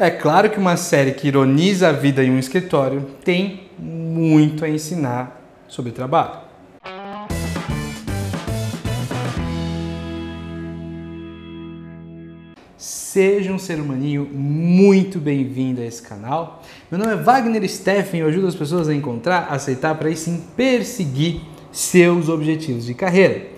É claro que uma série que ironiza a vida em um escritório tem muito a ensinar sobre trabalho. Seja um ser humaninho muito bem-vindo a esse canal. Meu nome é Wagner Steffen, eu ajudo as pessoas a encontrar, aceitar para aí sim perseguir seus objetivos de carreira.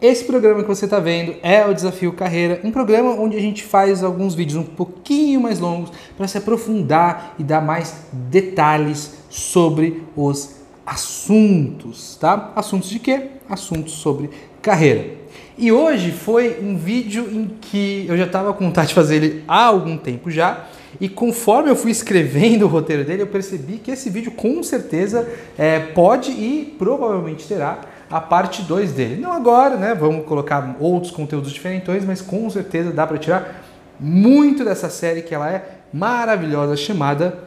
Esse programa que você está vendo é o Desafio Carreira, um programa onde a gente faz alguns vídeos um pouquinho mais longos para se aprofundar e dar mais detalhes sobre os assuntos, tá? Assuntos de quê? Assuntos sobre carreira. E hoje foi um vídeo em que eu já estava com vontade de fazer ele há algum tempo já. E conforme eu fui escrevendo o roteiro dele, eu percebi que esse vídeo com certeza é, pode e provavelmente terá a parte 2 dele. Não agora, né? Vamos colocar outros conteúdos diferentes, mas com certeza dá para tirar muito dessa série que ela é maravilhosa chamada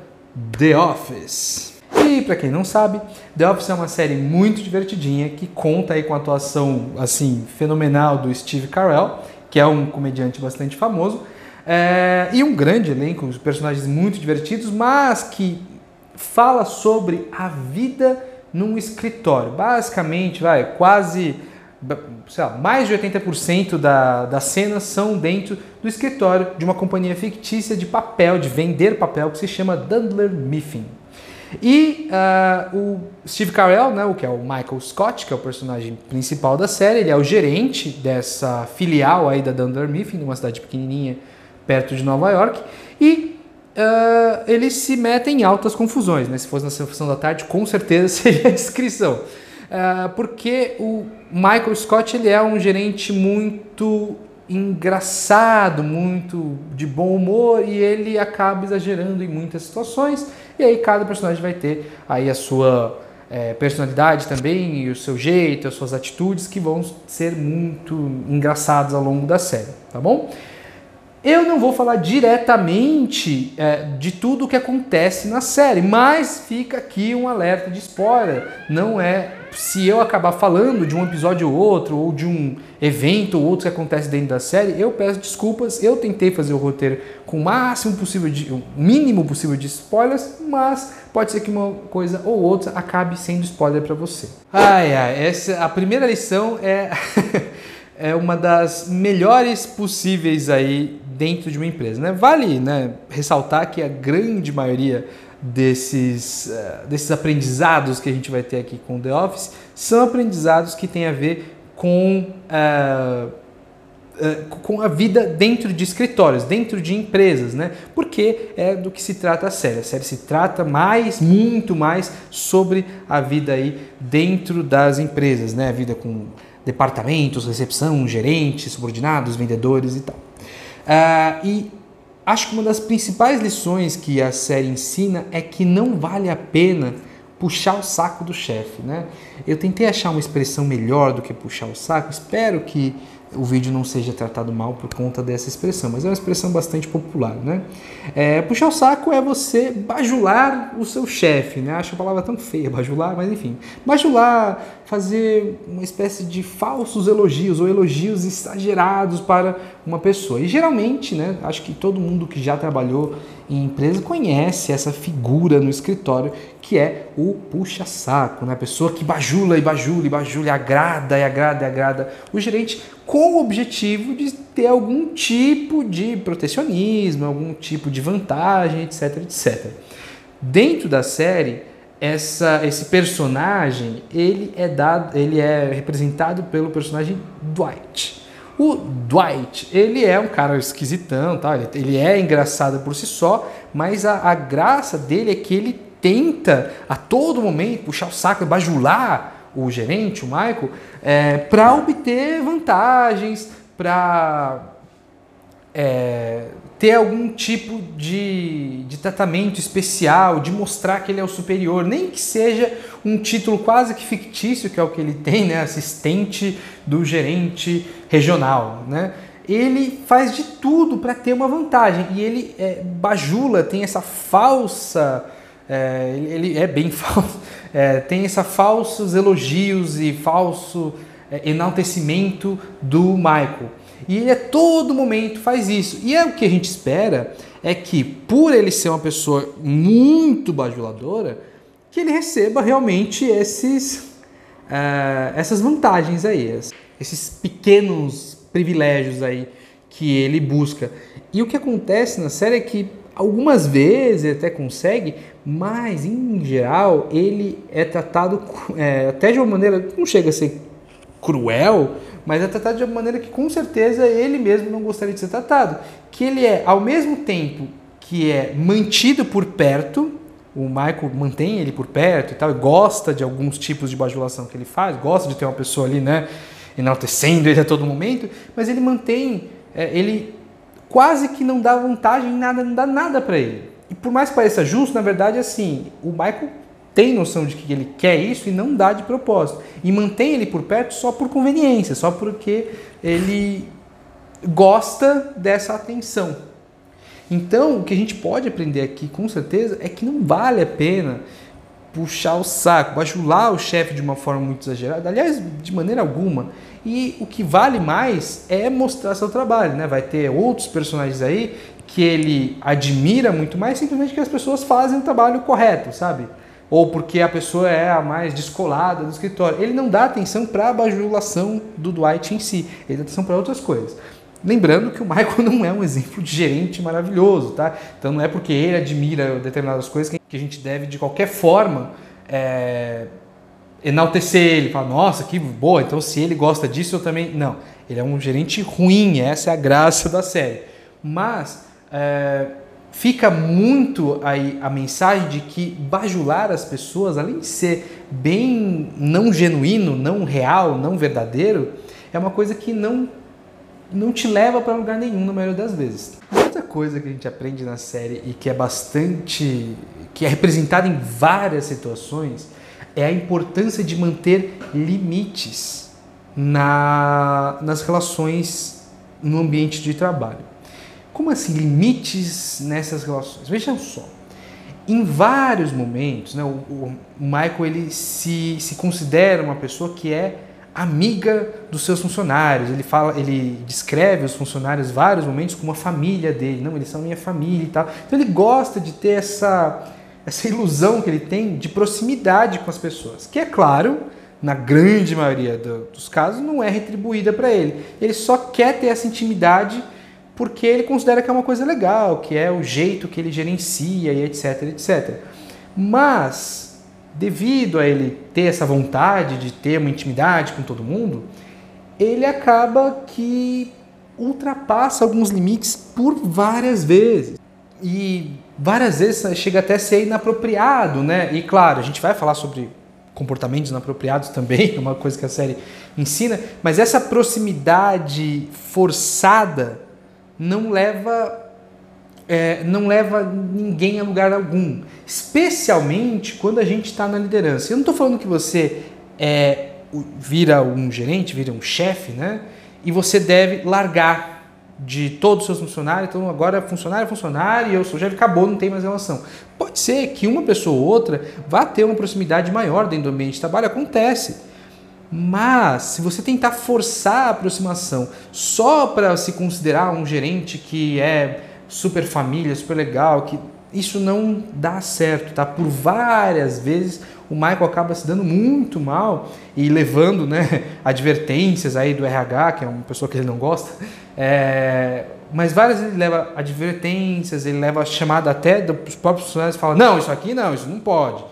The Office. E para quem não sabe, The Office é uma série muito divertidinha que conta aí com a atuação assim fenomenal do Steve Carell, que é um comediante bastante famoso, é, e um grande elenco, personagens muito divertidos, mas que fala sobre a vida num escritório. Basicamente, vai, quase lá, mais de 80% da, das cenas são dentro do escritório de uma companhia fictícia de papel, de vender papel, que se chama Dundler Mifflin. E uh, o Steve Carell, né, o que é o Michael Scott, que é o personagem principal da série, ele é o gerente dessa filial aí da Dundler Mifflin, uma cidade pequenininha perto de Nova York, e uh, eles se metem em altas confusões. Né? Se fosse na sessão da tarde, com certeza seria a descrição. Uh, porque o Michael Scott ele é um gerente muito engraçado, muito de bom humor e ele acaba exagerando em muitas situações e aí cada personagem vai ter aí a sua é, personalidade também e o seu jeito, as suas atitudes que vão ser muito engraçadas ao longo da série, tá bom? Eu não vou falar diretamente é, de tudo o que acontece na série, mas fica aqui um alerta de spoiler. Não é se eu acabar falando de um episódio ou outro, ou de um evento ou outro que acontece dentro da série, eu peço desculpas. Eu tentei fazer o roteiro com o máximo possível de, o mínimo possível de spoilers, mas pode ser que uma coisa ou outra acabe sendo spoiler para você. Ai, ai, essa a primeira lição é é uma das melhores possíveis aí dentro de uma empresa. Né? Vale né, ressaltar que a grande maioria desses, uh, desses aprendizados que a gente vai ter aqui com o The Office são aprendizados que têm a ver com, uh, uh, com a vida dentro de escritórios, dentro de empresas, né? Porque é do que se trata a série. A série se trata mais, muito mais sobre a vida aí dentro das empresas, né? A vida com departamentos, recepção, gerentes, subordinados, vendedores e tal. Uh, e acho que uma das principais lições que a série ensina é que não vale a pena puxar o saco do chefe, né? Eu tentei achar uma expressão melhor do que puxar o saco, espero que o vídeo não seja tratado mal por conta dessa expressão, mas é uma expressão bastante popular, né? É, puxar o saco é você bajular o seu chefe, né? Acho a palavra tão feia, bajular, mas enfim. Bajular, fazer uma espécie de falsos elogios ou elogios exagerados para uma pessoa. E geralmente, né, acho que todo mundo que já trabalhou em empresa conhece essa figura no escritório que é o puxa-saco, né? a pessoa que bajula e bajula e bajula, agrada e agrada e agrada o gerente com o objetivo de ter algum tipo de protecionismo, algum tipo de vantagem, etc, etc. Dentro da série, essa, esse personagem ele é dado, ele é representado pelo personagem Dwight. O Dwight, ele é um cara esquisitão, tá? ele, ele é engraçado por si só, mas a, a graça dele é que ele tenta a todo momento puxar o saco e bajular o gerente, o Michael, é, para obter vantagens, para é, ter algum tipo de, de tratamento especial, de mostrar que ele é o superior, nem que seja um título quase que fictício, que é o que ele tem, né, assistente do gerente regional, né? Ele faz de tudo para ter uma vantagem e ele é, bajula, tem essa falsa, é, ele é bem falso, é, tem essa falsos elogios e falso é, enaltecimento do Michael. E ele a todo momento faz isso. E é o que a gente espera é que, por ele ser uma pessoa muito bajuladora, que ele receba realmente esses, uh, essas vantagens aí, esses pequenos privilégios aí que ele busca. E o que acontece na série é que algumas vezes até consegue, mas em geral ele é tratado é, até de uma maneira, não chega a ser cruel, mas é tratado de uma maneira que com certeza ele mesmo não gostaria de ser tratado. Que ele é, ao mesmo tempo que é mantido por perto, o Michael mantém ele por perto e tal, e gosta de alguns tipos de bajulação que ele faz, gosta de ter uma pessoa ali, né, enaltecendo ele a todo momento, mas ele mantém, é, ele quase que não dá vantagem em nada, não dá nada para ele. E por mais que pareça justo, na verdade, assim, o Michael tem noção de que ele quer isso e não dá de propósito. E mantém ele por perto só por conveniência, só porque ele gosta dessa atenção. Então, o que a gente pode aprender aqui com certeza é que não vale a pena puxar o saco, bajular o chefe de uma forma muito exagerada, aliás, de maneira alguma. E o que vale mais é mostrar seu trabalho, né? Vai ter outros personagens aí que ele admira muito mais, simplesmente que as pessoas fazem o trabalho correto, sabe? ou porque a pessoa é a mais descolada do escritório. Ele não dá atenção para a bajulação do Dwight em si, ele dá atenção para outras coisas. Lembrando que o Michael não é um exemplo de gerente maravilhoso, tá? Então não é porque ele admira determinadas coisas que a gente deve, de qualquer forma, é, enaltecer ele. Falar, nossa, que boa, então se ele gosta disso, eu também. Não, ele é um gerente ruim, essa é a graça da série. Mas. É, fica muito aí a mensagem de que bajular as pessoas, além de ser bem não genuíno, não real, não verdadeiro, é uma coisa que não não te leva para lugar nenhum na maioria das vezes. Outra coisa que a gente aprende na série e que é bastante que é representada em várias situações é a importância de manter limites na, nas relações no ambiente de trabalho. Como assim limites nessas relações? Vejam só. Em vários momentos, né, o, o Michael ele se, se considera uma pessoa que é amiga dos seus funcionários. Ele fala, ele descreve os funcionários vários momentos como a família dele. Não, eles são minha família e tal. Então ele gosta de ter essa essa ilusão que ele tem de proximidade com as pessoas, que é claro, na grande maioria do, dos casos não é retribuída para ele. Ele só quer ter essa intimidade porque ele considera que é uma coisa legal, que é o jeito que ele gerencia e etc, etc. Mas, devido a ele ter essa vontade de ter uma intimidade com todo mundo, ele acaba que ultrapassa alguns limites por várias vezes. E várias vezes chega até a ser inapropriado, né? E claro, a gente vai falar sobre comportamentos inapropriados também, é uma coisa que a série ensina, mas essa proximidade forçada não leva é, não leva ninguém a lugar algum, especialmente quando a gente está na liderança. Eu não estou falando que você é, vira um gerente, vira um chefe, né? E você deve largar de todos os seus funcionários, então agora funcionário é funcionário e eu sou chefe, acabou, não tem mais relação. Pode ser que uma pessoa ou outra vá ter uma proximidade maior dentro do ambiente de trabalho, acontece. Mas, se você tentar forçar a aproximação só para se considerar um gerente que é super família, super legal, que isso não dá certo, tá? Por várias vezes o Michael acaba se dando muito mal e levando, né, advertências aí do RH, que é uma pessoa que ele não gosta, é, mas várias vezes ele leva advertências, ele leva chamada até dos próprios funcionários e fala, não, isso aqui não, isso não pode.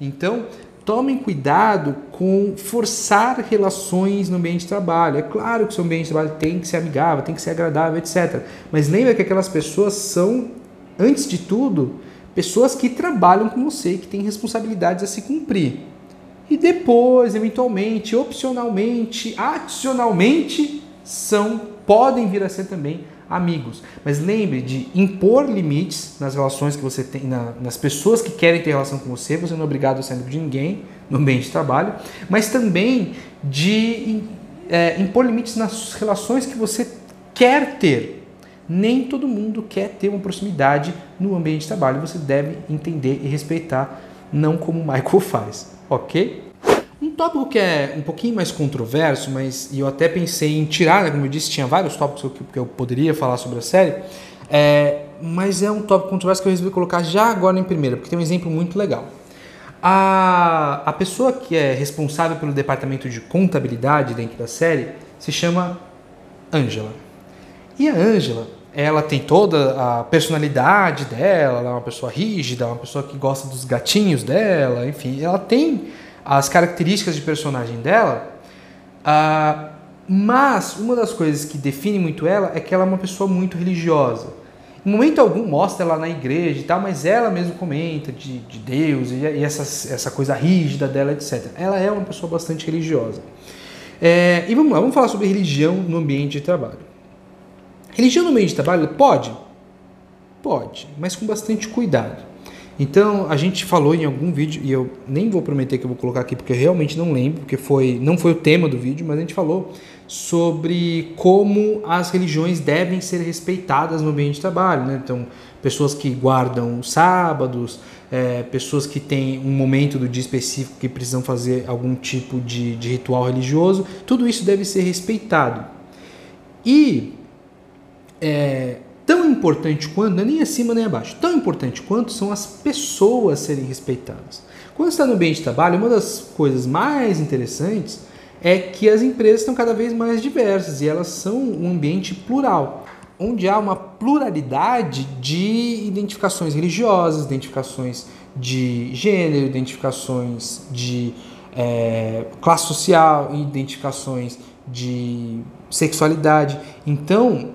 Então, tomem cuidado com forçar relações no ambiente de trabalho. É claro que o seu ambiente de trabalho tem que ser amigável, tem que ser agradável, etc. Mas lembra que aquelas pessoas são, antes de tudo, pessoas que trabalham com você, que têm responsabilidades a se cumprir. E depois, eventualmente, opcionalmente, adicionalmente, são, podem vir a ser também amigos. Mas lembre de impor limites nas relações que você tem, na, nas pessoas que querem ter relação com você. Você não é obrigado a ser amigo de ninguém no ambiente de trabalho, mas também de é, impor limites nas relações que você quer ter. Nem todo mundo quer ter uma proximidade no ambiente de trabalho. Você deve entender e respeitar, não como o Michael faz, ok? Um tópico que é um pouquinho mais controverso, mas eu até pensei em tirar, né, como eu disse, tinha vários tópicos que, que eu poderia falar sobre a série, é, mas é um tópico controverso que eu resolvi colocar já agora em primeira, porque tem um exemplo muito legal. A, a pessoa que é responsável pelo departamento de contabilidade dentro da série se chama Angela. E a Angela, ela tem toda a personalidade dela, ela é uma pessoa rígida, uma pessoa que gosta dos gatinhos dela, enfim, ela tem as características de personagem dela, uh, mas uma das coisas que define muito ela é que ela é uma pessoa muito religiosa. Em momento algum mostra ela na igreja e tal, mas ela mesmo comenta de, de Deus e, e essa, essa coisa rígida dela, etc. Ela é uma pessoa bastante religiosa. É, e vamos lá, vamos falar sobre religião no ambiente de trabalho. Religião no ambiente de trabalho pode? Pode, mas com bastante cuidado. Então, a gente falou em algum vídeo, e eu nem vou prometer que eu vou colocar aqui, porque eu realmente não lembro, porque foi, não foi o tema do vídeo, mas a gente falou sobre como as religiões devem ser respeitadas no ambiente de trabalho. Né? Então, pessoas que guardam sábados, é, pessoas que têm um momento do dia específico que precisam fazer algum tipo de, de ritual religioso, tudo isso deve ser respeitado. E é, tão importante quanto, não é nem acima nem abaixo, tão importante quanto são as pessoas serem respeitadas. Quando está no ambiente de trabalho, uma das coisas mais interessantes é que as empresas estão cada vez mais diversas e elas são um ambiente plural, onde há uma pluralidade de identificações religiosas, identificações de gênero, identificações de é, classe social, identificações de sexualidade. Então,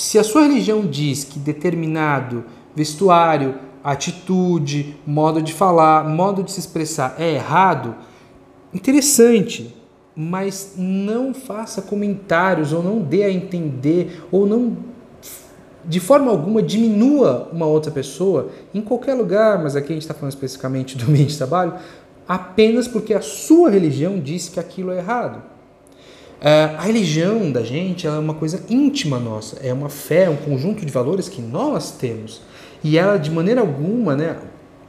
se a sua religião diz que determinado vestuário, atitude, modo de falar, modo de se expressar é errado, interessante, mas não faça comentários ou não dê a entender ou não de forma alguma diminua uma outra pessoa em qualquer lugar, mas aqui a gente está falando especificamente do ambiente de trabalho, apenas porque a sua religião diz que aquilo é errado. Uh, a religião da gente é uma coisa íntima nossa, é uma fé, um conjunto de valores que nós temos. E ela, de maneira alguma, né,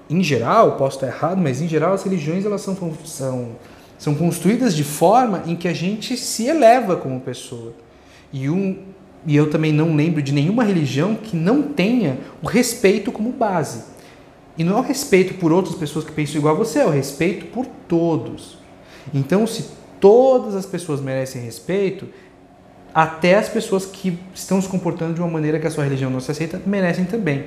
em geral, posso estar errado, mas em geral as religiões elas são, são são construídas de forma em que a gente se eleva como pessoa. E, um, e eu também não lembro de nenhuma religião que não tenha o respeito como base. E não é o respeito por outras pessoas que pensam igual a você, é o respeito por todos. Então, se todas as pessoas merecem respeito, até as pessoas que estão se comportando de uma maneira que a sua religião não se aceita merecem também.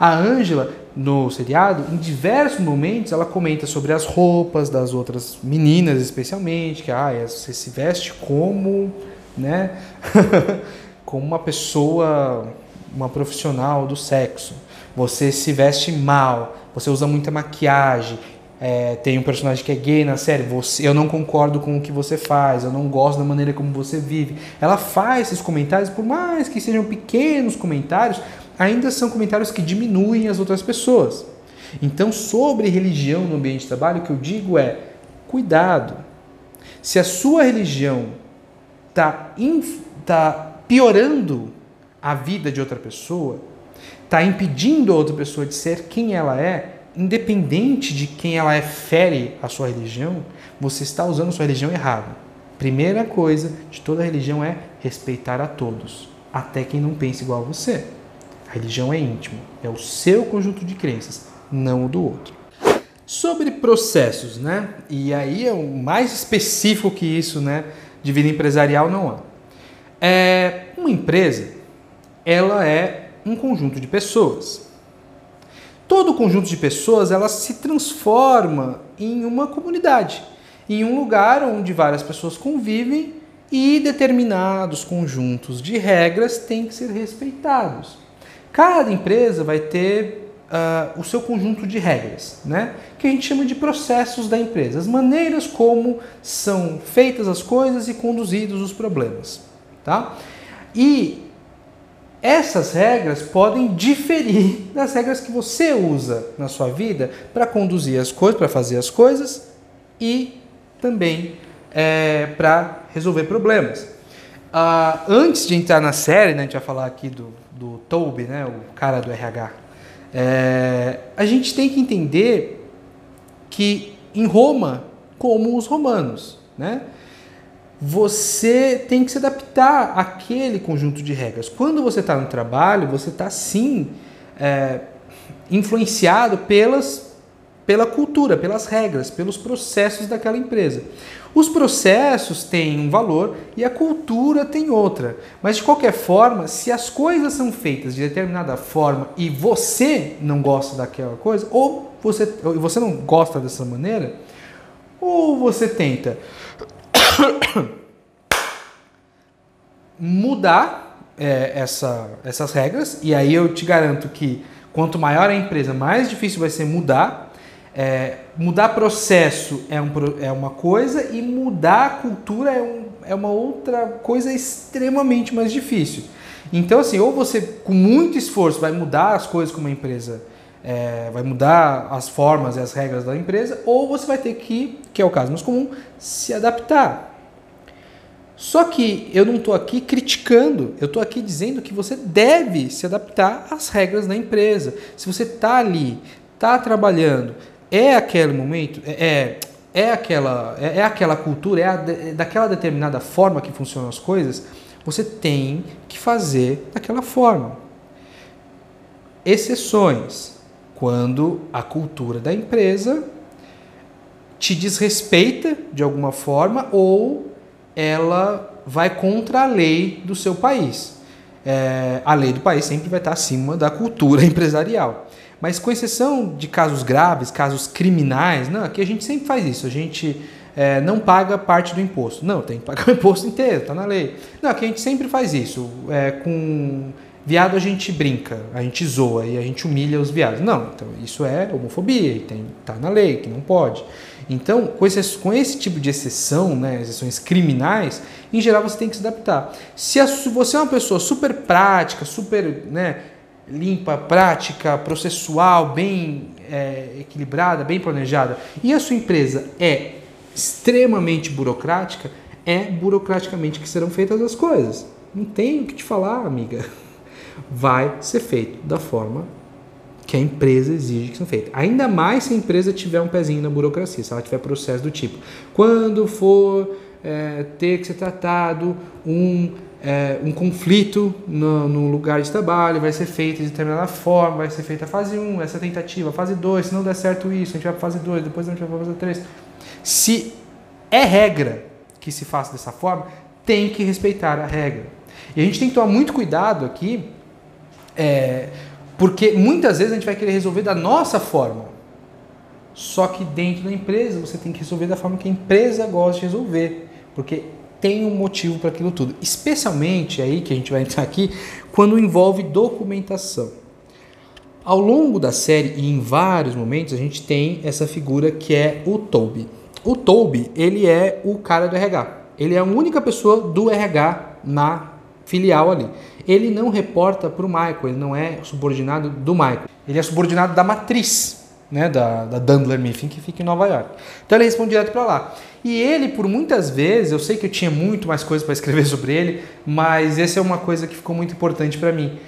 A Ângela, no seriado, em diversos momentos, ela comenta sobre as roupas das outras meninas, especialmente, que ah, você se veste como, né, como uma pessoa, uma profissional do sexo. Você se veste mal, você usa muita maquiagem. É, tem um personagem que é gay na série, você, eu não concordo com o que você faz, eu não gosto da maneira como você vive. Ela faz esses comentários, por mais que sejam pequenos comentários, ainda são comentários que diminuem as outras pessoas. Então, sobre religião no ambiente de trabalho, o que eu digo é: cuidado. Se a sua religião está tá piorando a vida de outra pessoa, está impedindo a outra pessoa de ser quem ela é, independente de quem ela é, fere a sua religião, você está usando sua religião errada. Primeira coisa de toda religião é respeitar a todos, até quem não pensa igual a você. A religião é íntimo, é o seu conjunto de crenças, não o do outro. Sobre processos, né? E aí é o mais específico que isso, né? De vida empresarial não há. É, uma empresa, ela é um conjunto de pessoas. Todo conjunto de pessoas, ela se transforma em uma comunidade, em um lugar onde várias pessoas convivem e determinados conjuntos de regras têm que ser respeitados. Cada empresa vai ter uh, o seu conjunto de regras, né? que a gente chama de processos da empresa, as maneiras como são feitas as coisas e conduzidos os problemas. Tá? E essas regras podem diferir das regras que você usa na sua vida para conduzir as coisas, para fazer as coisas e também é, para resolver problemas. Uh, antes de entrar na série, né, a gente vai falar aqui do, do Toby, né, o cara do RH, é, a gente tem que entender que em Roma como os romanos, né? Você tem que se adaptar àquele conjunto de regras. Quando você está no trabalho, você está sim é, influenciado pelas, pela cultura, pelas regras, pelos processos daquela empresa. Os processos têm um valor e a cultura tem outra. Mas de qualquer forma, se as coisas são feitas de determinada forma e você não gosta daquela coisa, ou você, ou você não gosta dessa maneira, ou você tenta mudar é, essa, essas regras, e aí eu te garanto que quanto maior a empresa, mais difícil vai ser mudar é, mudar processo é, um, é uma coisa e mudar a cultura é, um, é uma outra coisa extremamente mais difícil. Então, assim, ou você com muito esforço vai mudar as coisas como uma empresa, é, vai mudar as formas e as regras da empresa, ou você vai ter que, que é o caso mais comum, se adaptar. Só que eu não estou aqui criticando, eu estou aqui dizendo que você deve se adaptar às regras da empresa. Se você está ali, está trabalhando, é aquele momento, é, é, é aquela, é, é, aquela cultura, é, a, é daquela determinada forma que funcionam as coisas, você tem que fazer daquela forma. Exceções, quando a cultura da empresa te desrespeita de alguma forma ou ela vai contra a lei do seu país. É, a lei do país sempre vai estar acima da cultura empresarial. Mas com exceção de casos graves, casos criminais, não, aqui a gente sempre faz isso. A gente é, não paga parte do imposto. Não, tem que pagar o imposto inteiro, está na lei. Não, aqui a gente sempre faz isso. É, com viado a gente brinca, a gente zoa e a gente humilha os viados. Não, então isso é homofobia e tem, tá na lei, que não pode. Então, com esse, com esse tipo de exceção, né, exceções criminais, em geral você tem que se adaptar. Se, a, se você é uma pessoa super prática, super né, limpa, prática, processual, bem é, equilibrada, bem planejada, e a sua empresa é extremamente burocrática, é burocraticamente que serão feitas as coisas. Não tem o que te falar, amiga. Vai ser feito da forma que a empresa exige que seja feito. Ainda mais se a empresa tiver um pezinho na burocracia, se ela tiver processo do tipo, quando for é, ter que ser tratado um é, um conflito no, no, lugar de trabalho, vai ser feito de determinada forma, vai ser feita a fase 1, essa tentativa, a fase 2, se não der certo isso, a gente vai para fase 2, depois a gente vai para fase 3. Se é regra que se faça dessa forma, tem que respeitar a regra. E a gente tem que tomar muito cuidado aqui, é, porque muitas vezes a gente vai querer resolver da nossa forma. Só que dentro da empresa você tem que resolver da forma que a empresa gosta de resolver. Porque tem um motivo para aquilo tudo. Especialmente aí que a gente vai entrar aqui, quando envolve documentação. Ao longo da série e em vários momentos a gente tem essa figura que é o Toby. O Toby, ele é o cara do RH. Ele é a única pessoa do RH na filial ali. Ele não reporta para o Michael, ele não é subordinado do Michael. Ele é subordinado da matriz, né, da, da Dundler Mifflin, que fica em Nova York. Então ele responde direto para lá. E ele, por muitas vezes, eu sei que eu tinha muito mais coisas para escrever sobre ele, mas essa é uma coisa que ficou muito importante para mim.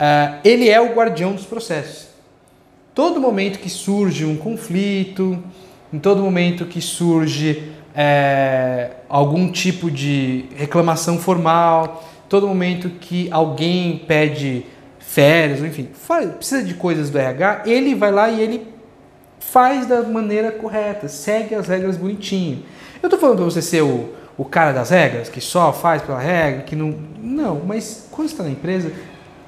Uh, ele é o guardião dos processos. Todo momento que surge um conflito, em todo momento que surge é, algum tipo de reclamação formal, todo momento que alguém pede férias, enfim, precisa de coisas do RH, ele vai lá e ele faz da maneira correta, segue as regras bonitinho. Eu estou falando para você ser o, o cara das regras, que só faz pela regra, que não. Não, mas quando está na empresa,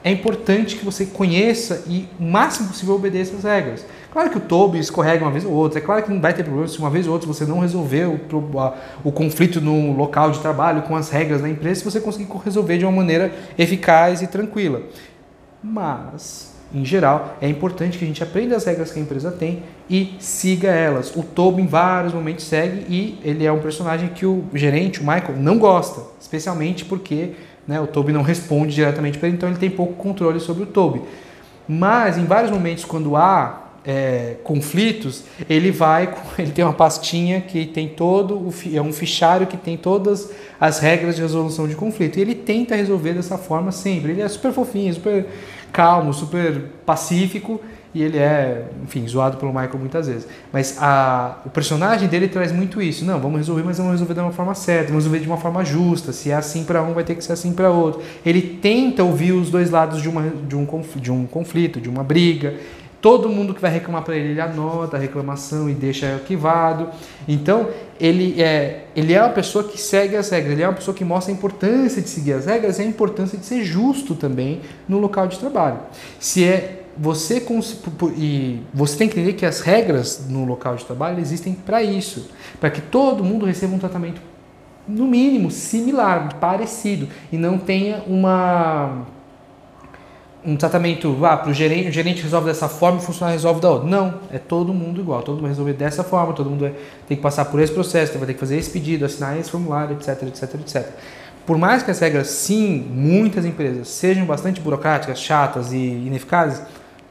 é importante que você conheça e o máximo possível obedeça as regras. Claro que o Toby escorrega uma vez ou outra, é claro que não vai ter problema se uma vez ou outra você não resolver o, o conflito no local de trabalho com as regras da empresa, se você conseguir resolver de uma maneira eficaz e tranquila. Mas em geral, é importante que a gente aprenda as regras que a empresa tem e siga elas. O Tobo em vários momentos segue e ele é um personagem que o gerente, o Michael, não gosta, especialmente porque né, o Toby não responde diretamente para ele, então ele tem pouco controle sobre o Toby. Mas em vários momentos, quando há é, conflitos, ele vai, ele tem uma pastinha que tem todo, o, é um fichário que tem todas as regras de resolução de conflito. E ele tenta resolver dessa forma sempre. Ele é super fofinho, super calmo, super pacífico e ele é, enfim, zoado pelo Michael muitas vezes. Mas a, o personagem dele traz muito isso. Não, vamos resolver, mas vamos resolver de uma forma certa, vamos resolver de uma forma justa. Se é assim para um, vai ter que ser assim para outro. Ele tenta ouvir os dois lados de, uma, de, um, de um conflito, de uma briga. Todo mundo que vai reclamar para ele, ele anota a reclamação e deixa arquivado. Então, ele é, ele é uma pessoa que segue as regras, ele é uma pessoa que mostra a importância de seguir as regras e a importância de ser justo também no local de trabalho. Se é você e você tem que entender que as regras no local de trabalho existem para isso, para que todo mundo receba um tratamento no mínimo similar, parecido e não tenha uma um tratamento, ah, para o gerente, o gerente resolve dessa forma e o funcionário resolve da outra. Não, é todo mundo igual, todo mundo resolver dessa forma, todo mundo tem que passar por esse processo, vai ter que fazer esse pedido, assinar esse formulário, etc, etc, etc. Por mais que as regras, sim, muitas empresas sejam bastante burocráticas, chatas e ineficazes,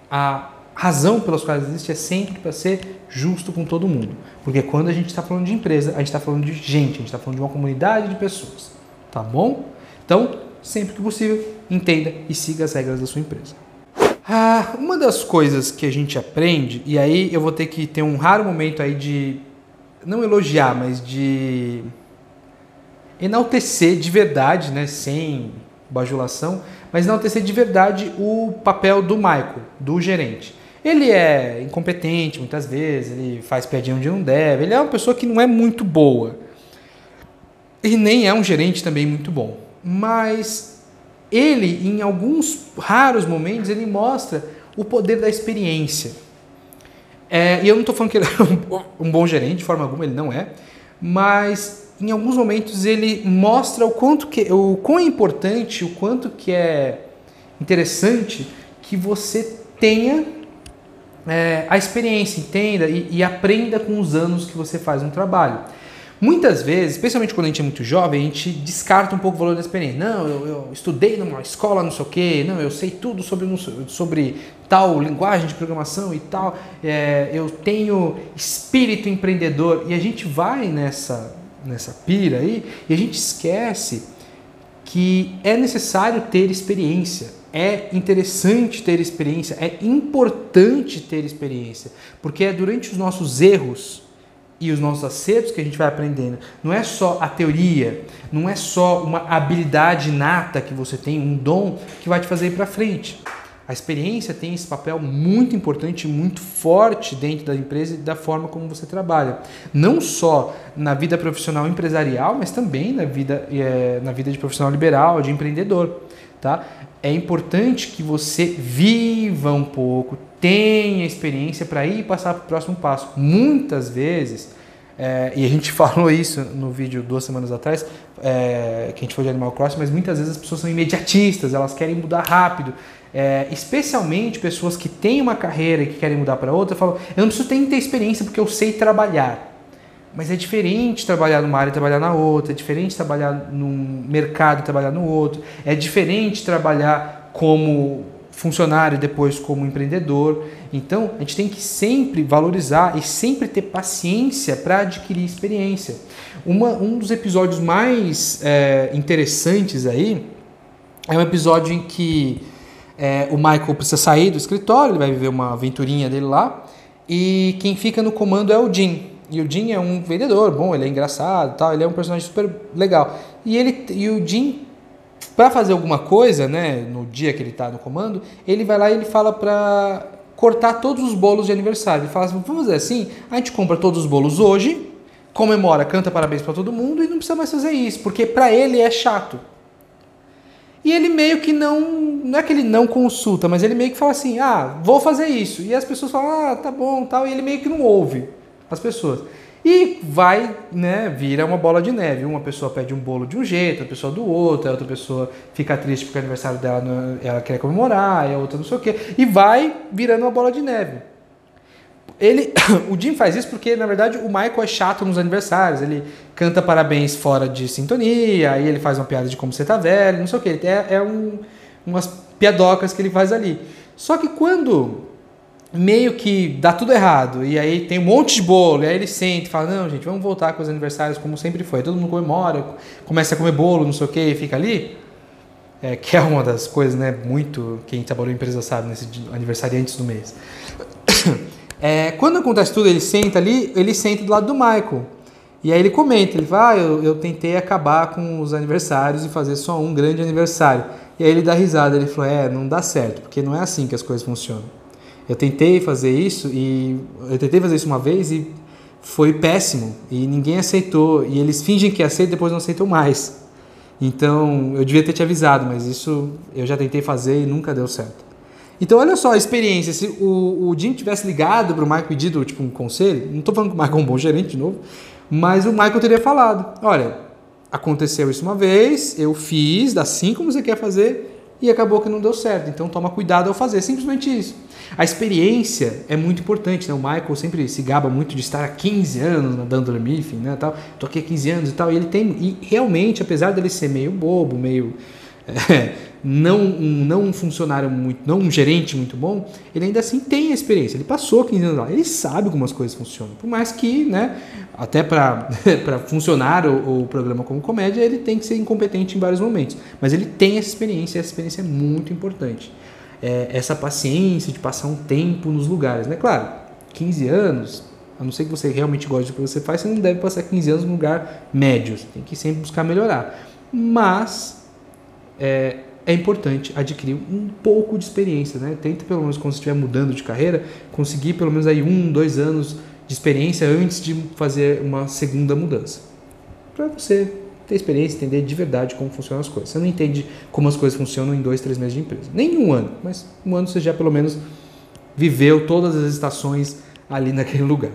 a razão pelas quais existe é sempre para ser justo com todo mundo. Porque quando a gente está falando de empresa, a gente está falando de gente, a gente está falando de uma comunidade de pessoas. Tá bom? Então, sempre que possível, entenda e siga as regras da sua empresa. Ah, uma das coisas que a gente aprende, e aí eu vou ter que ter um raro momento aí de não elogiar, mas de enaltecer de verdade, né, sem bajulação, mas enaltecer de verdade o papel do Michael, do gerente. Ele é incompetente muitas vezes, ele faz piadinha onde não deve, ele é uma pessoa que não é muito boa. E nem é um gerente também muito bom. Mas ele, em alguns raros momentos, ele mostra o poder da experiência. É, e eu não estou falando que ele é um bom gerente, de forma alguma, ele não é. Mas em alguns momentos ele mostra o quanto que o quão é importante, o quanto que é interessante que você tenha é, a experiência, entenda e, e, aprenda com os anos que você faz um trabalho. Muitas vezes, especialmente quando a gente é muito jovem, a gente descarta um pouco o valor da experiência. Não, eu, eu estudei numa escola, não sei o quê, não, eu sei tudo sobre, sobre tal linguagem de programação e tal, é, eu tenho espírito empreendedor. E a gente vai nessa, nessa pira aí e a gente esquece que é necessário ter experiência, é interessante ter experiência, é importante ter experiência, porque é durante os nossos erros e os nossos acertos que a gente vai aprendendo. Não é só a teoria, não é só uma habilidade inata que você tem, um dom que vai te fazer ir para frente. A experiência tem esse papel muito importante, muito forte dentro da empresa e da forma como você trabalha. Não só na vida profissional empresarial, mas também na vida, é, na vida de profissional liberal, de empreendedor. Tá? É importante que você viva um pouco, tenha experiência para ir passar para o próximo passo. Muitas vezes, é, e a gente falou isso no vídeo duas semanas atrás, é, que a gente foi de Animal Crossing, mas muitas vezes as pessoas são imediatistas, elas querem mudar rápido. É, especialmente pessoas que têm uma carreira e que querem mudar para outra, falam: eu não preciso ter, ter experiência porque eu sei trabalhar. Mas é diferente trabalhar numa área e trabalhar na outra, é diferente trabalhar num mercado e trabalhar no outro, é diferente trabalhar como funcionário depois como empreendedor. Então, a gente tem que sempre valorizar e sempre ter paciência para adquirir experiência. Uma, um dos episódios mais é, interessantes aí é um episódio em que é, o Michael precisa sair do escritório, ele vai viver uma aventurinha dele lá, e quem fica no comando é o Jim. E o Jim é um vendedor, bom, ele é engraçado, tal, ele é um personagem super legal. E ele e o Jim para fazer alguma coisa, né, no dia que ele está no comando, ele vai lá e ele fala para cortar todos os bolos de aniversário. Ele fala assim, vamos fazer assim, a gente compra todos os bolos hoje, comemora, canta parabéns para todo mundo e não precisa mais fazer isso, porque para ele é chato. E ele meio que não. Não é que ele não consulta, mas ele meio que fala assim: ah, vou fazer isso. E as pessoas falam: ah, tá bom, tal. E ele meio que não ouve as pessoas. E vai, né, vira uma bola de neve. Uma pessoa pede um bolo de um jeito, a pessoa do outro, a outra pessoa fica triste porque o aniversário dela ela quer comemorar, e a outra não sei o quê. E vai virando uma bola de neve. Ele, o Jim faz isso porque, na verdade, o Michael é chato nos aniversários. Ele canta parabéns fora de sintonia, aí ele faz uma piada de como você tá velho, não sei o que. É, é um, umas piadocas que ele faz ali. Só que quando meio que dá tudo errado, e aí tem um monte de bolo, e aí ele sente e fala, não, gente, vamos voltar com os aniversários como sempre foi. Todo mundo comemora, começa a comer bolo, não sei o que, e fica ali. é, que é uma das coisas, né, muito, quem trabalhou em empresa sabe, nesse aniversário antes do mês. É, quando acontece tudo, ele senta ali, ele senta do lado do Michael. E aí ele comenta, ele fala, ah, eu, eu tentei acabar com os aniversários e fazer só um grande aniversário. E aí ele dá risada, ele falou, é, não dá certo, porque não é assim que as coisas funcionam. Eu tentei fazer isso e eu tentei fazer isso uma vez e foi péssimo e ninguém aceitou e eles fingem que aceitam depois não aceitam mais. Então eu devia ter te avisado, mas isso eu já tentei fazer e nunca deu certo. Então, olha só a experiência. Se o, o Jim tivesse ligado para o Michael pedido tipo, um conselho, não estou falando que o Michael é um bom gerente de novo, mas o Michael teria falado: olha, aconteceu isso uma vez, eu fiz, assim como você quer fazer, e acabou que não deu certo. Então, toma cuidado ao fazer. Simplesmente isso. A experiência é muito importante. Né? O Michael sempre se gaba muito de estar há 15 anos nadando enfim, né? Tal. Tô aqui há 15 anos e tal. E ele tem. E realmente, apesar dele ser meio bobo, meio. É, não um, não um funcionário muito, não um gerente muito bom, ele ainda assim tem a experiência. Ele passou 15 anos lá, ele sabe como as coisas funcionam. Por mais que, né, até para funcionar o, o, programa como comédia, ele tem que ser incompetente em vários momentos. Mas ele tem essa experiência, essa experiência é muito importante. É, essa paciência de passar um tempo nos lugares, né? Claro, 15 anos, a não ser que você realmente goste do que você faz, você não deve passar 15 anos num lugar médio. Você tem que sempre buscar melhorar. Mas é, é importante adquirir um pouco de experiência, né? Tenta pelo menos quando você estiver mudando de carreira, conseguir pelo menos aí um, dois anos de experiência antes de fazer uma segunda mudança, para você ter experiência, entender de verdade como funcionam as coisas. Você não entende como as coisas funcionam em dois, três meses de empresa, nem um ano, mas um ano você já pelo menos viveu todas as estações ali naquele lugar.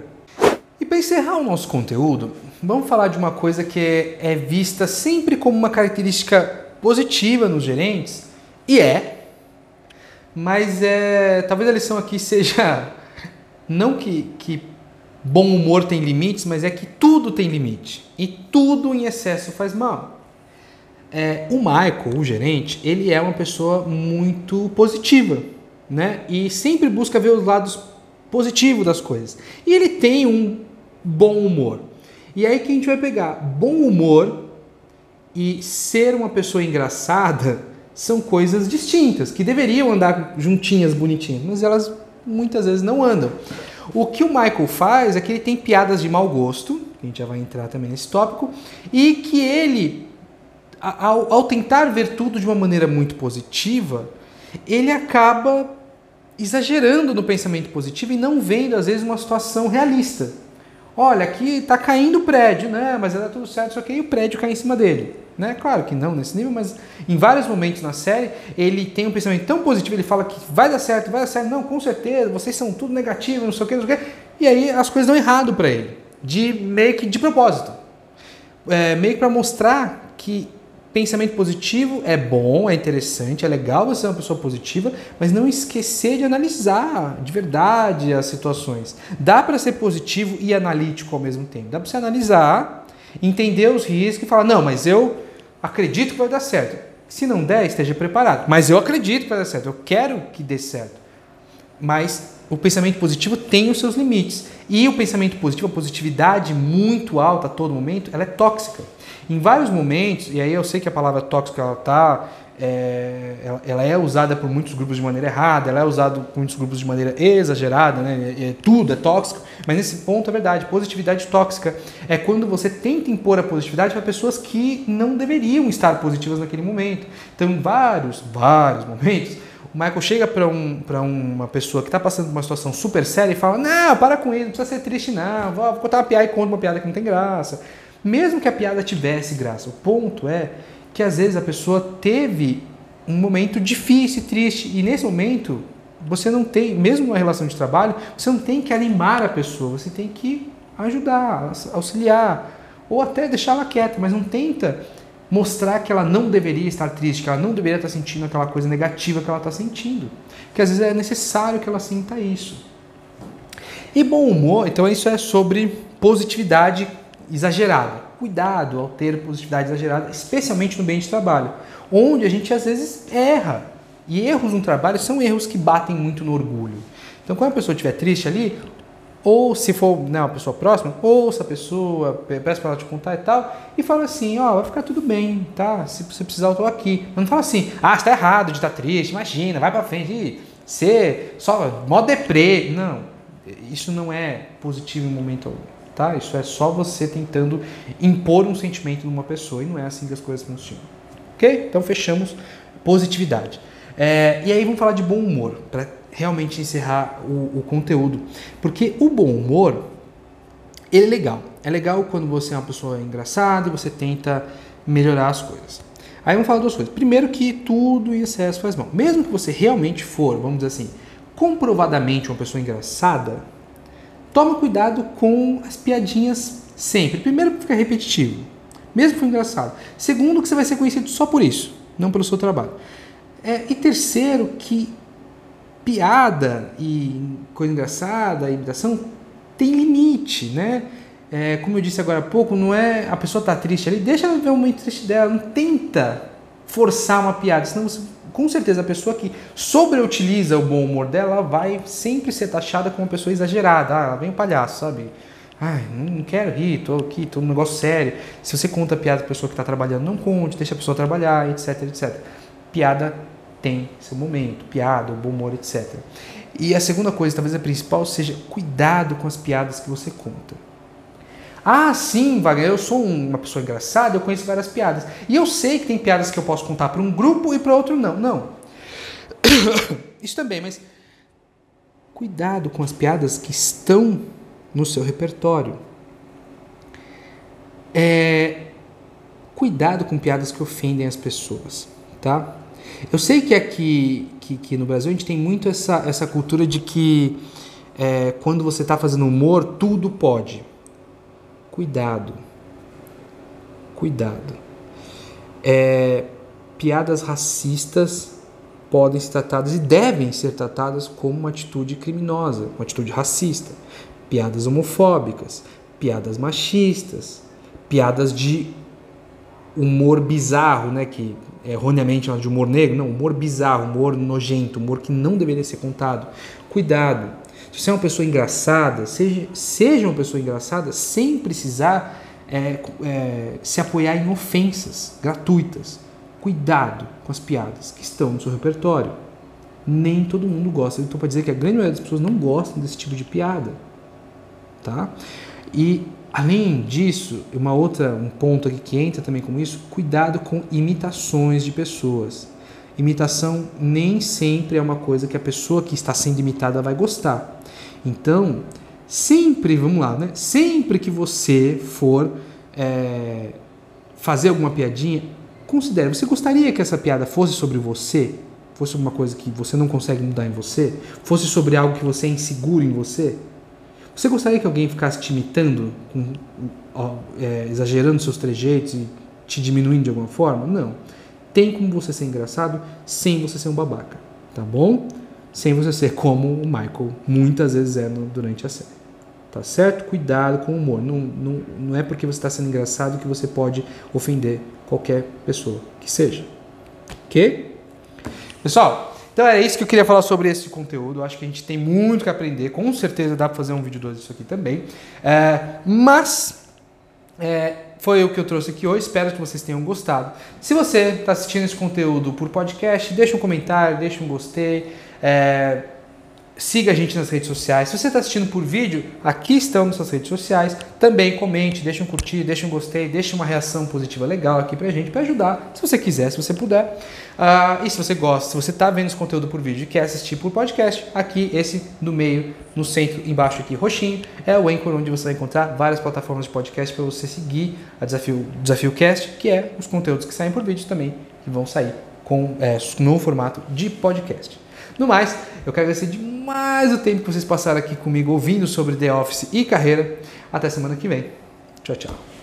E para encerrar o nosso conteúdo, vamos falar de uma coisa que é vista sempre como uma característica positiva nos gerentes, e é, mas é, talvez a lição aqui seja não que, que bom humor tem limites, mas é que tudo tem limite e tudo em excesso faz mal. É, o Michael, o gerente, ele é uma pessoa muito positiva, né? E sempre busca ver os lados positivos das coisas. E ele tem um bom humor. E aí que a gente vai pegar bom humor e ser uma pessoa engraçada são coisas distintas, que deveriam andar juntinhas, bonitinhas, mas elas muitas vezes não andam. O que o Michael faz é que ele tem piadas de mau gosto, a gente já vai entrar também nesse tópico, e que ele, ao, ao tentar ver tudo de uma maneira muito positiva, ele acaba exagerando no pensamento positivo e não vendo, às vezes, uma situação realista. Olha, aqui está caindo o prédio, né? Mas era tudo certo, só que aí o prédio cai em cima dele. Né? Claro que não nesse nível, mas em vários momentos na série ele tem um pensamento tão positivo, ele fala que vai dar certo, vai dar certo, não, com certeza, vocês são tudo negativo, não sei o que, não sei o que. E aí as coisas dão errado para ele, de meio que de propósito. É, meio que para mostrar que pensamento positivo é bom, é interessante, é legal você ser uma pessoa positiva, mas não esquecer de analisar de verdade as situações. Dá para ser positivo e analítico ao mesmo tempo. Dá para você analisar, entender os riscos e falar: não, mas eu acredito que vai dar certo. Se não der, esteja preparado. Mas eu acredito que vai dar certo. Eu quero que dê certo. Mas o pensamento positivo tem os seus limites. E o pensamento positivo, a positividade muito alta a todo momento, ela é tóxica. Em vários momentos, e aí eu sei que a palavra tóxica ela tá, é, ela, ela, é usada por muitos grupos de maneira errada, ela é usada por muitos grupos de maneira exagerada, né? É, é, tudo é tóxico, mas nesse ponto é verdade. Positividade tóxica é quando você tenta impor a positividade para pessoas que não deveriam estar positivas naquele momento. Então, em vários, vários momentos, o Michael chega para um, uma pessoa que está passando por uma situação super séria e fala: Não, para com isso, não precisa ser triste, não. Vou contar uma piada e conta uma piada que não tem graça. Mesmo que a piada tivesse graça, o ponto é que às vezes a pessoa teve um momento difícil, triste, e nesse momento você não tem, mesmo numa relação de trabalho, você não tem que animar a pessoa, você tem que ajudar, auxiliar, ou até deixá-la quieta, mas não tenta mostrar que ela não deveria estar triste, que ela não deveria estar sentindo aquela coisa negativa que ela está sentindo. Que às vezes é necessário que ela sinta isso. E bom humor, então isso é sobre positividade exagerada. Cuidado ao ter positividade exagerada, especialmente no ambiente de trabalho, onde a gente às vezes erra. E erros no trabalho são erros que batem muito no orgulho. Então, quando a pessoa estiver triste ali, ou se for né, uma pessoa próxima, ouça a pessoa, peça para ela te contar e tal, e fala assim, ó, oh, vai ficar tudo bem, tá? Se você precisar, eu tô aqui. Mas não fala assim, ah, está errado de estar tá triste, imagina, vai para frente, ser só mó deprê. Não, isso não é positivo em momento algum, tá? Isso é só você tentando impor um sentimento numa pessoa e não é assim que as coisas funcionam. Ok? Então fechamos positividade. É, e aí vamos falar de bom humor, para realmente encerrar o, o, conteúdo. Porque o bom humor, ele é legal. É legal quando você é uma pessoa engraçada e você tenta melhorar as coisas. Aí vamos falar duas coisas. Primeiro que tudo em excesso faz mal. Mesmo que você realmente for, vamos dizer assim, comprovadamente uma pessoa engraçada, toma cuidado com as piadinhas sempre. Primeiro que fica repetitivo, mesmo que for engraçado. Segundo que você vai ser conhecido só por isso, não pelo seu trabalho. É, e terceiro, que piada e coisa engraçada, imitação, tem limite, né? É, como eu disse agora há pouco, não é a pessoa tá triste ali, deixa ela ver o momento triste dela, não tenta forçar uma piada, senão você, com certeza a pessoa que sobreutiliza o bom humor dela vai sempre ser taxada como uma pessoa exagerada. Ah, ela vem um palhaço, sabe? Ai, não quero rir, tô aqui, tô num negócio sério. Se você conta piada pra pessoa que está trabalhando, não conte, deixa a pessoa trabalhar, etc, etc. Piada tem seu momento, piada, bom humor, etc. E a segunda coisa, talvez a principal, seja cuidado com as piadas que você conta. Ah, sim, Wagner, eu sou uma pessoa engraçada, eu conheço várias piadas. E eu sei que tem piadas que eu posso contar para um grupo e para outro não. Não. Isso também, mas cuidado com as piadas que estão no seu repertório. É, cuidado com piadas que ofendem as pessoas, tá? Eu sei que aqui que, que no Brasil a gente tem muito essa, essa cultura de que é, quando você está fazendo humor, tudo pode. Cuidado. Cuidado. É, piadas racistas podem ser tratadas e devem ser tratadas como uma atitude criminosa, uma atitude racista. Piadas homofóbicas, piadas machistas, piadas de humor bizarro, né, que é erroneamente chamado de humor negro, não, humor bizarro, humor nojento, humor que não deveria ser contado. Cuidado. Se você é uma pessoa engraçada, seja, seja uma pessoa engraçada sem precisar é, é, se apoiar em ofensas gratuitas. Cuidado com as piadas que estão no seu repertório. Nem todo mundo gosta. Então, para dizer que a grande maioria das pessoas não gostam desse tipo de piada. Tá? E Além disso, uma outra um ponto aqui que entra também com isso, cuidado com imitações de pessoas. Imitação nem sempre é uma coisa que a pessoa que está sendo imitada vai gostar. Então, sempre, vamos lá, né? Sempre que você for é, fazer alguma piadinha, considere. Você gostaria que essa piada fosse sobre você? Fosse uma coisa que você não consegue mudar em você? Fosse sobre algo que você é inseguro em você? Você gostaria que alguém ficasse te imitando, com, ó, é, exagerando seus trejeitos e te diminuindo de alguma forma? Não. Tem como você ser engraçado sem você ser um babaca, tá bom? Sem você ser como o Michael muitas vezes é no, durante a série. Tá certo? Cuidado com o humor. Não, não, não é porque você está sendo engraçado que você pode ofender qualquer pessoa que seja. Ok? Pessoal, então é isso que eu queria falar sobre esse conteúdo. Acho que a gente tem muito que aprender. Com certeza dá para fazer um vídeo 2 disso aqui também. É, mas é, foi o que eu trouxe aqui hoje. Espero que vocês tenham gostado. Se você está assistindo esse conteúdo por podcast, deixa um comentário, deixa um gostei. É, Siga a gente nas redes sociais. Se você está assistindo por vídeo, aqui estão nossas redes sociais. Também comente, deixe um curtir, deixe um gostei, deixe uma reação positiva legal aqui pra gente, para ajudar, se você quiser, se você puder. Uh, e se você gosta, se você está vendo esse conteúdo por vídeo e quer assistir por podcast, aqui, esse no meio, no centro, embaixo aqui, roxinho, é o Anchor, onde você vai encontrar várias plataformas de podcast para você seguir a Desafio, Desafio Cast, que é os conteúdos que saem por vídeo também, que vão sair com, é, no formato de podcast. No mais, eu quero agradecer demais o tempo que vocês passaram aqui comigo ouvindo sobre The Office e carreira. Até semana que vem. Tchau, tchau.